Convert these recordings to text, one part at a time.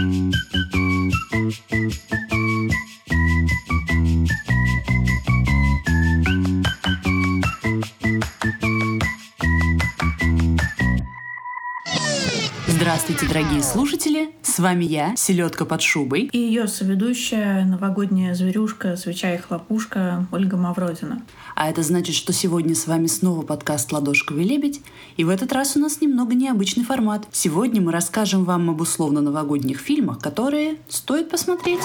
Thank you. Здравствуйте, дорогие слушатели! С вами я, Селедка под шубой. И ее соведущая, новогодняя зверюшка, свеча и хлопушка Ольга Мавродина. А это значит, что сегодня с вами снова подкаст «Ладошковый лебедь». И в этот раз у нас немного необычный формат. Сегодня мы расскажем вам об условно-новогодних фильмах, которые стоит посмотреть.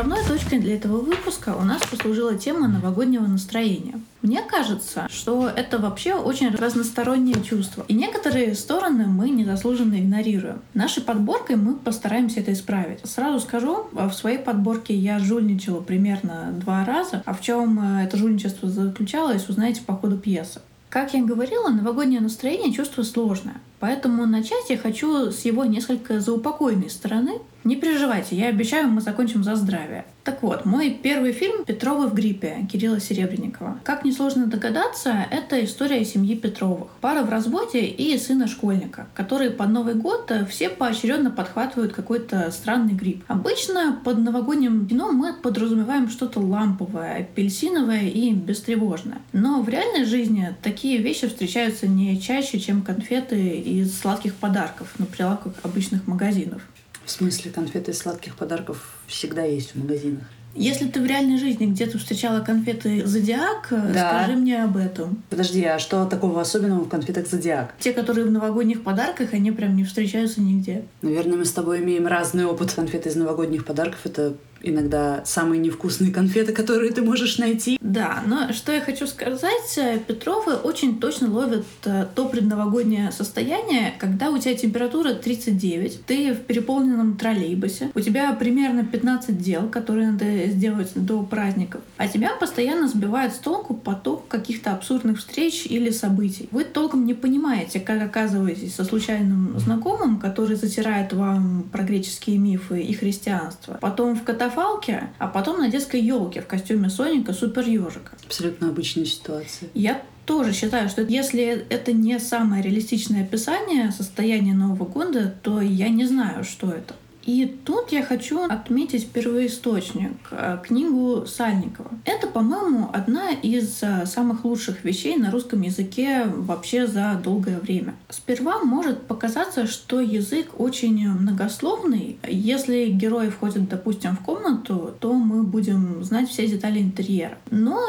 Отправной точкой для этого выпуска у нас послужила тема новогоднего настроения. Мне кажется, что это вообще очень разностороннее чувство. И некоторые стороны мы незаслуженно игнорируем. Нашей подборкой мы постараемся это исправить. Сразу скажу, в своей подборке я жульничала примерно два раза. А в чем э, это жульничество заключалось, узнаете по ходу пьесы. Как я говорила, новогоднее настроение чувство сложное. Поэтому начать я хочу с его несколько заупокойной стороны. Не переживайте, я обещаю, мы закончим за здравие. Так вот, мой первый фильм «Петровы в гриппе» Кирилла Серебренникова. Как несложно догадаться, это история семьи Петровых. Пара в разводе и сына школьника, которые под Новый год все поочередно подхватывают какой-то странный грипп. Обычно под новогодним кино мы подразумеваем что-то ламповое, апельсиновое и бестревожное. Но в реальной жизни такие вещи встречаются не чаще, чем конфеты из сладких подарков на прилавках обычных магазинов. В смысле, конфеты из сладких подарков всегда есть в магазинах? Если ты в реальной жизни где-то встречала конфеты Зодиак, да. скажи мне об этом. Подожди, а что такого особенного в конфетах Зодиак? Те, которые в новогодних подарках, они прям не встречаются нигде. Наверное, мы с тобой имеем разный опыт. Конфеты из новогодних подарков — это иногда самые невкусные конфеты, которые ты можешь найти. Да, но что я хочу сказать, э, Петровы очень точно ловят э, то предновогоднее состояние, когда у тебя температура 39, ты в переполненном троллейбусе, у тебя примерно 15 дел, которые надо сделать до праздников, а тебя постоянно сбивает с толку поток каких-то абсурдных встреч или событий. Вы толком не понимаете, как оказываетесь со случайным знакомым, который затирает вам про греческие мифы и христианство. Потом в катафалке катафалке, а потом на детской елке в костюме Соника супер ежика. Абсолютно обычная ситуация. Я тоже считаю, что если это не самое реалистичное описание состояния Нового года, то я не знаю, что это. И тут я хочу отметить первоисточник, э, книгу Сальникова. Это, по-моему, одна из э, самых лучших вещей на русском языке вообще за долгое время. Сперва может показаться, что язык очень многословный. Если герои входят, допустим, в комнату, то мы будем знать все детали интерьера. Но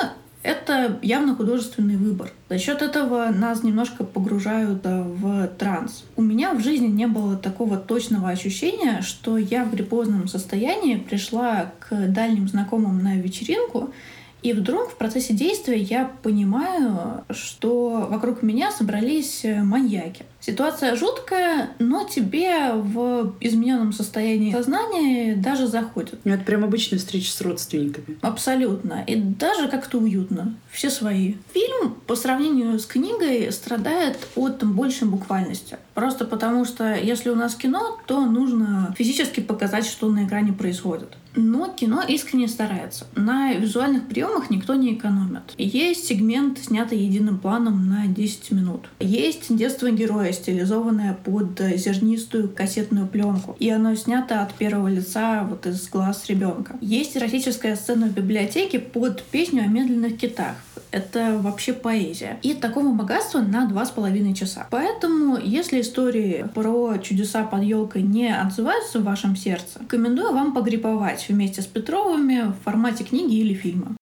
это явно художественный выбор. За счет этого нас немножко погружают в транс. У меня в жизни не было такого точного ощущения, что я в гриппозном состоянии пришла к дальним знакомым на вечеринку, и вдруг в процессе действия я понимаю, что вокруг меня собрались маньяки. Ситуация жуткая, но тебе в измененном состоянии сознания даже заходит. Ну, это прям обычная встреча с родственниками. Абсолютно. И даже как-то уютно. Все свои. Фильм по сравнению с книгой страдает от большей буквальности. Просто потому что если у нас кино, то нужно физически показать, что на экране происходит. Но кино искренне старается. На визуальных приемах никто не экономит. Есть сегмент, снятый единым планом на 10 минут. Есть детство героя, стилизованное под зернистую кассетную пленку. И оно снято от первого лица вот из глаз ребенка. Есть эротическая сцена в библиотеке под песню о медленных китах. Это вообще поэзия. И такого богатства на два с половиной часа. Поэтому, если истории про чудеса под елкой не отзываются в вашем сердце, рекомендую вам погриповать вместе с Петровыми в формате книги или фильма.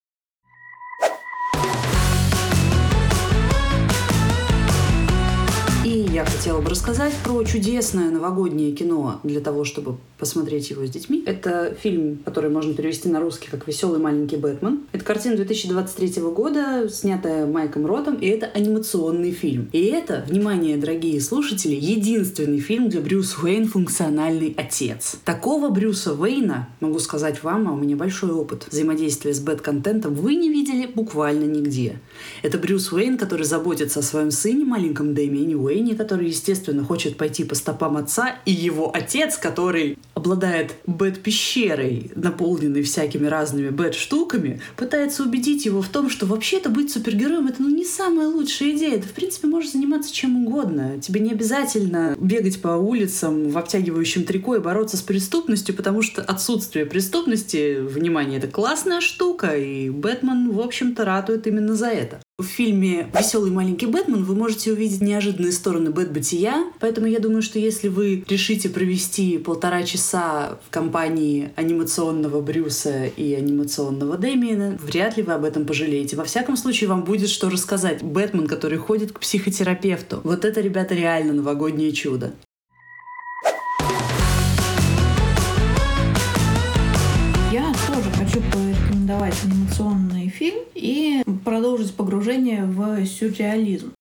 Я хотела бы рассказать про чудесное новогоднее кино для того, чтобы посмотреть его с детьми. Это фильм, который можно перевести на русский как «Веселый маленький Бэтмен». Это картина 2023 года, снятая Майком Ротом, и это анимационный фильм. И это, внимание, дорогие слушатели, единственный фильм, где Брюс Уэйн функциональный отец. Такого Брюса Уэйна, могу сказать вам, а у меня большой опыт взаимодействия с бэт-контентом, вы не видели буквально нигде. Это Брюс Уэйн, который заботится о своем сыне, маленьком Дэмиане Уэйне, который естественно, хочет пойти по стопам отца, и его отец, который обладает бэт-пещерой, наполненной всякими разными бэт-штуками, пытается убедить его в том, что вообще-то быть супергероем — это ну, не самая лучшая идея. Ты, в принципе, можешь заниматься чем угодно. Тебе не обязательно бегать по улицам в обтягивающем трико и бороться с преступностью, потому что отсутствие преступности, внимание, это классная штука, и Бэтмен, в общем-то, ратует именно за это. В фильме «Веселый маленький Бэтмен» вы можете увидеть неожиданные стороны Бэт-бытия, поэтому я думаю, что если вы решите провести полтора часа в компании анимационного Брюса и анимационного Дэмиена, вряд ли вы об этом пожалеете. Во всяком случае, вам будет что рассказать. Бэтмен, который ходит к психотерапевту. Вот это, ребята, реально новогоднее чудо. Я тоже хочу порекомендовать анимационный фильм и продолжить погружение в сюрреализм.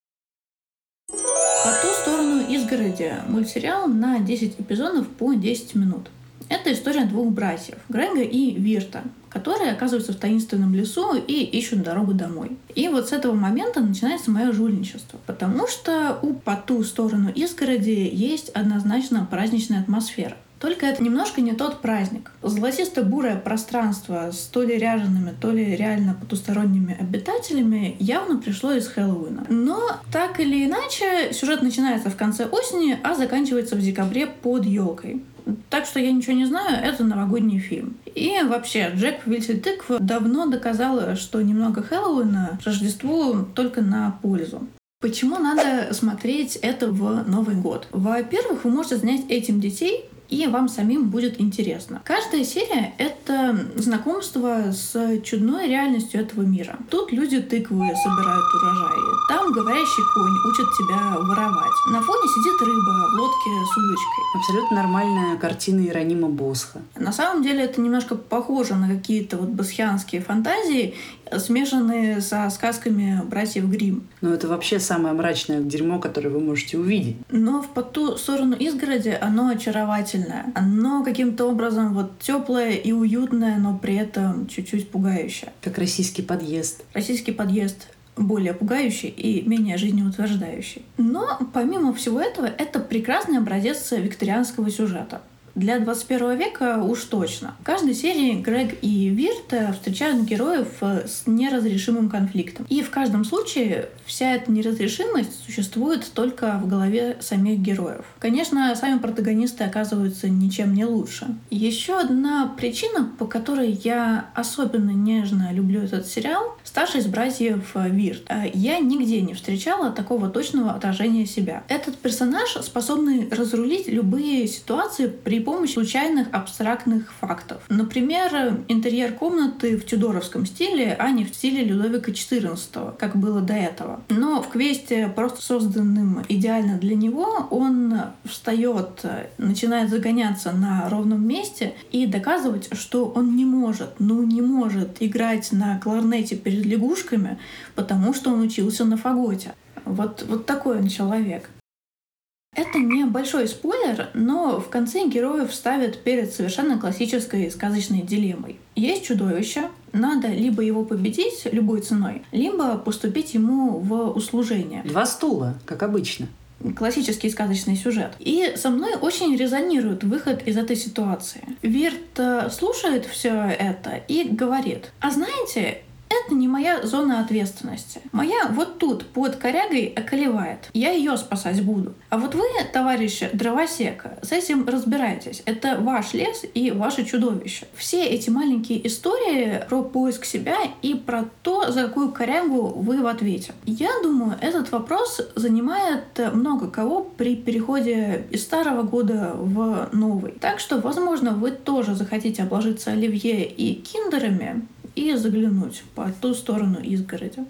По ту сторону изгороди мультсериал на 10 эпизодов по 10 минут. Это история двух братьев, Грега и Вирта, которые оказываются в таинственном лесу и ищут дорогу домой. И вот с этого момента начинается мое жульничество, потому что у по ту сторону изгороди есть однозначно праздничная атмосфера. Только это немножко не тот праздник. Золотисто-бурое пространство с то ли ряжеными, то ли реально потусторонними обитателями явно пришло из Хэллоуина. Но так или иначе, сюжет начинается в конце осени, а заканчивается в декабре под елкой. Так что я ничего не знаю, это новогодний фильм. И вообще, Джек Повелитель тыквы давно доказала, что немного Хэллоуина Рождеству только на пользу. Почему надо смотреть это в Новый год? Во-первых, вы можете занять этим детей, и вам самим будет интересно. Каждая серия — это знакомство с чудной реальностью этого мира. Тут люди тыквы собирают урожаи, там говорящий конь учит тебя воровать. На фоне сидит рыба в лодке с удочкой. Абсолютно нормальная картина Иронима Босха. На самом деле это немножко похоже на какие-то вот басхианские фантазии, смешанные со сказками братьев Грим. Но это вообще самое мрачное дерьмо, которое вы можете увидеть. Но в по ту сторону изгороди оно очаровательное. Оно каким-то образом вот теплое и уютное, но при этом чуть-чуть пугающее. Как российский подъезд. Российский подъезд более пугающий и менее жизнеутверждающий. Но помимо всего этого, это прекрасный образец викторианского сюжета. Для 21 века уж точно. В каждой серии Грег и Вирт встречают героев с неразрешимым конфликтом. И в каждом случае вся эта неразрешимость существует только в голове самих героев. Конечно, сами протагонисты оказываются ничем не лучше. Еще одна причина, по которой я особенно нежно люблю этот сериал, старший из братьев Вирт. Я нигде не встречала такого точного отражения себя. Этот персонаж способный разрулить любые ситуации при помощи случайных абстрактных фактов. Например, интерьер комнаты в тюдоровском стиле, а не в стиле Людовика XIV, как было до этого. Но в квесте, просто созданным идеально для него, он встает, начинает загоняться на ровном месте и доказывать, что он не может, ну не может играть на кларнете перед лягушками, потому что он учился на фаготе. Вот, вот такой он человек. Это не большой спойлер, но в конце героев ставят перед совершенно классической сказочной дилеммой. Есть чудовище, надо либо его победить любой ценой, либо поступить ему в услужение. Два стула, как обычно классический сказочный сюжет. И со мной очень резонирует выход из этой ситуации. Вирт слушает все это и говорит, а знаете, это не моя зона ответственности. Моя вот тут, под корягой, околевает. Я ее спасать буду. А вот вы, товарищи дровосека, с этим разбирайтесь. Это ваш лес и ваше чудовище. Все эти маленькие истории про поиск себя и про то, за какую корягу вы в ответе. Я думаю, этот вопрос занимает много кого при переходе из старого года в новый. Так что, возможно, вы тоже захотите обложиться оливье и киндерами, и заглянуть по ту сторону изгороди.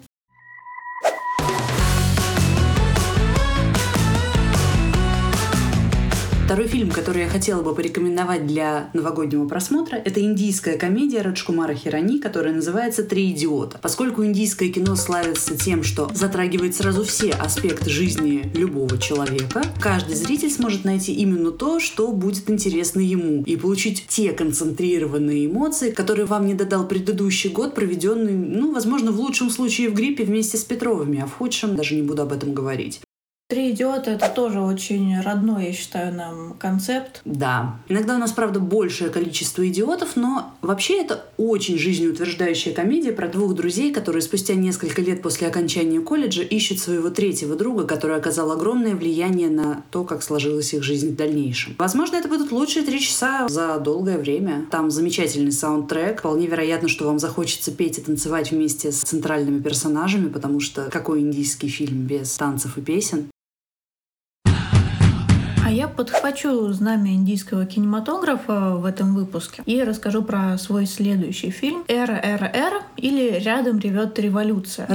Второй фильм, который я хотела бы порекомендовать для новогоднего просмотра, это индийская комедия Раджкумара Хирани, которая называется «Три идиота». Поскольку индийское кино славится тем, что затрагивает сразу все аспекты жизни любого человека, каждый зритель сможет найти именно то, что будет интересно ему, и получить те концентрированные эмоции, которые вам не додал предыдущий год, проведенный, ну, возможно, в лучшем случае в гриппе вместе с Петровыми, а в худшем даже не буду об этом говорить. Три идиота это тоже очень родной, я считаю, нам концепт. Да. Иногда у нас, правда, большее количество идиотов, но вообще это очень жизнеутверждающая комедия про двух друзей, которые спустя несколько лет после окончания колледжа ищут своего третьего друга, который оказал огромное влияние на то, как сложилась их жизнь в дальнейшем. Возможно, это будут лучшие три часа за долгое время. Там замечательный саундтрек. Вполне вероятно, что вам захочется петь и танцевать вместе с центральными персонажами, потому что какой индийский фильм без танцев и песен? А я подхвачу знамя индийского кинематографа в этом выпуске и расскажу про свой следующий фильм «Эра, эра, эра» или «Рядом ревет революция».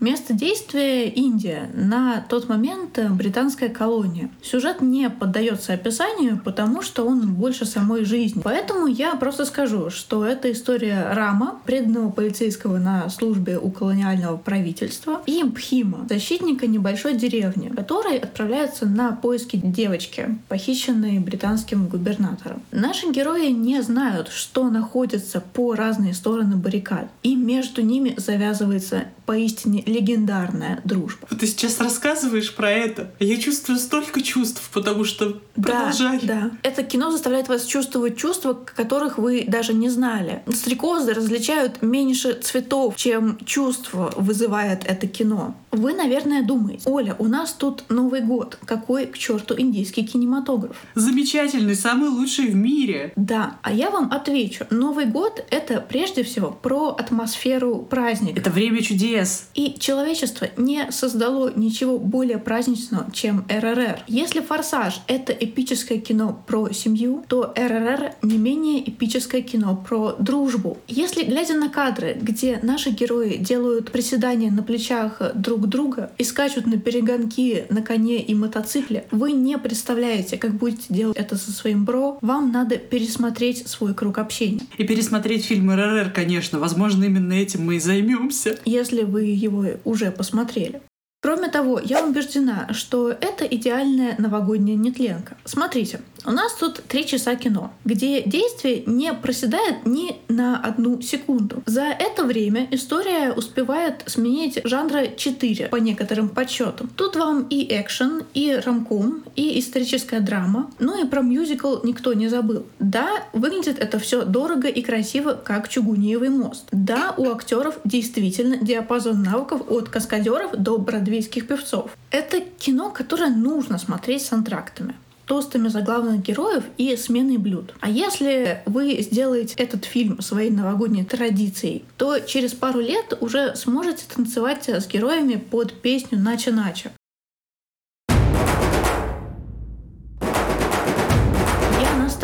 Место действия — Индия. На тот момент британская колония. Сюжет не поддается описанию, потому что он больше самой жизни. Поэтому я просто скажу, что это история Рама, преданного полицейского на службе у колониального правительства, и Бхима, защитника небольшой деревни, который отправляется на поиски девочки, похищенной британским губернатором. Наши герои не знают, что находится по разные стороны баррикад, и между ними завязывается поистине легендарная дружба. Ты сейчас рассказываешь про это. Я чувствую столько чувств, потому что продолжай. Да, да. Это кино заставляет вас чувствовать чувства, которых вы даже не знали. Стрекозы различают меньше цветов, чем чувства вызывает это кино. Вы, наверное, думаете, Оля, у нас тут Новый год. Какой к черту индийский кинематограф? Замечательный, самый лучший в мире. Да, а я вам отвечу. Новый год — это прежде всего про атмосферу праздника. Это время чудес. И человечество не создало ничего более праздничного, чем РРР. Если «Форсаж» — это эпическое кино про семью, то РРР — не менее эпическое кино про дружбу. Если, глядя на кадры, где наши герои делают приседания на плечах друг друга и скачут на перегонки на коне и мотоцикле, вы не представляете, как будете делать это со своим бро. Вам надо пересмотреть свой круг общения. И пересмотреть фильм РРР, конечно. Возможно, именно этим мы и займемся. Если вы его уже посмотрели. Кроме того, я убеждена, что это идеальная новогодняя нетленка. Смотрите, у нас тут три часа кино, где действие не проседает ни на одну секунду. За это время история успевает сменить жанра 4 по некоторым подсчетам. Тут вам и экшен, и рамком, и историческая драма, ну и про мюзикл никто не забыл. Да, выглядит это все дорого и красиво, как чугуниевый мост. Да, у актеров действительно диапазон навыков от каскадеров до бродвейских певцов. Это кино, которое нужно смотреть с антрактами тостами за главных героев и сменой блюд. А если вы сделаете этот фильм своей новогодней традицией, то через пару лет уже сможете танцевать с героями под песню «Нача-нача».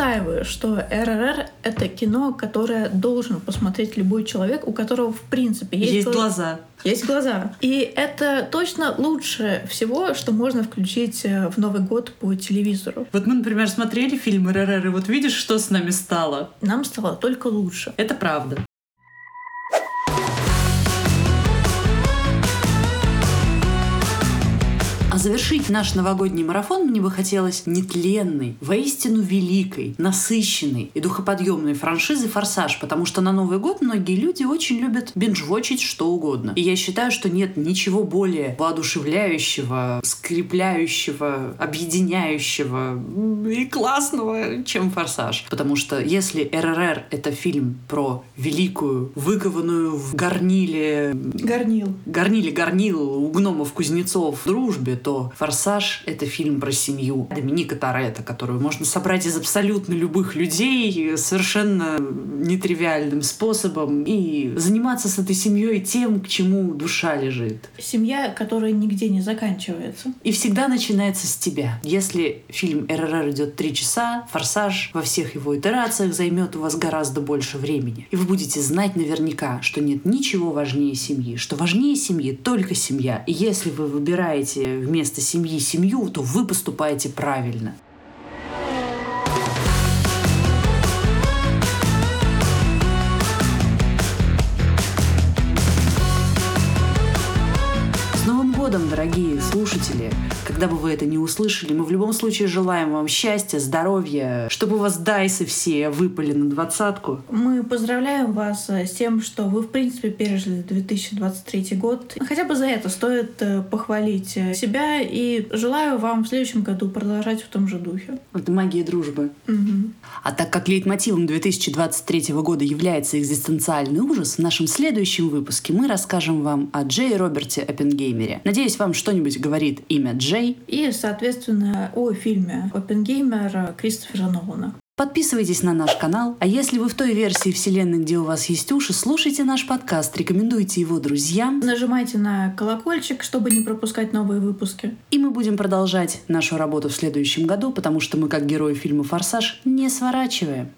Настаиваю, что РРР — это кино, которое должен посмотреть любой человек, у которого, в принципе, есть, есть глаза. Есть глаза. И это точно лучше всего, что можно включить э, в Новый год по телевизору. Вот мы, например, смотрели фильм РРР, и вот видишь, что с нами стало? Нам стало только лучше. Это правда. А завершить наш новогодний марафон мне бы хотелось нетленной, воистину великой, насыщенной и духоподъемной франшизы «Форсаж», потому что на Новый год многие люди очень любят бинжвочить что угодно. И я считаю, что нет ничего более воодушевляющего, скрепляющего, объединяющего и классного, чем «Форсаж». Потому что если РРР — это фильм про великую, выкованную в горниле... Горнил. Горниле горнил у гномов-кузнецов дружбе, что «Форсаж» — это фильм про семью Доминика Торетто, которую можно собрать из абсолютно любых людей совершенно нетривиальным способом и заниматься с этой семьей тем, к чему душа лежит. Семья, которая нигде не заканчивается. И всегда начинается с тебя. Если фильм РРР идет три часа, «Форсаж» во всех его итерациях займет у вас гораздо больше времени. И вы будете знать наверняка, что нет ничего важнее семьи, что важнее семьи только семья. И если вы выбираете вместе вместо семьи семью, то вы поступаете правильно. Когда бы вы это не услышали, мы в любом случае желаем вам счастья, здоровья, чтобы у вас дайсы все выпали на двадцатку. Мы поздравляем вас э, с тем, что вы, в принципе, пережили 2023 год. Хотя бы за это стоит э, похвалить э, себя и желаю вам в следующем году продолжать в том же духе. Это магия дружбы. Мгм. А так как лейтмотивом 2023 года является экзистенциальный ужас, в нашем следующем выпуске мы расскажем вам о Джей Роберте Оппенгеймере. Надеюсь, вам что-нибудь говорит имя Джей. И, соответственно, о фильме «Оппенгеймер» Кристофера Нолана. Подписывайтесь на наш канал, а если вы в той версии вселенной, где у вас есть уши, слушайте наш подкаст, рекомендуйте его друзьям, Нажимайте на колокольчик, чтобы не пропускать новые выпуски. и мы будем продолжать нашу работу в следующем году, потому что мы, как герои фильма «Форсаж», не сворачиваем.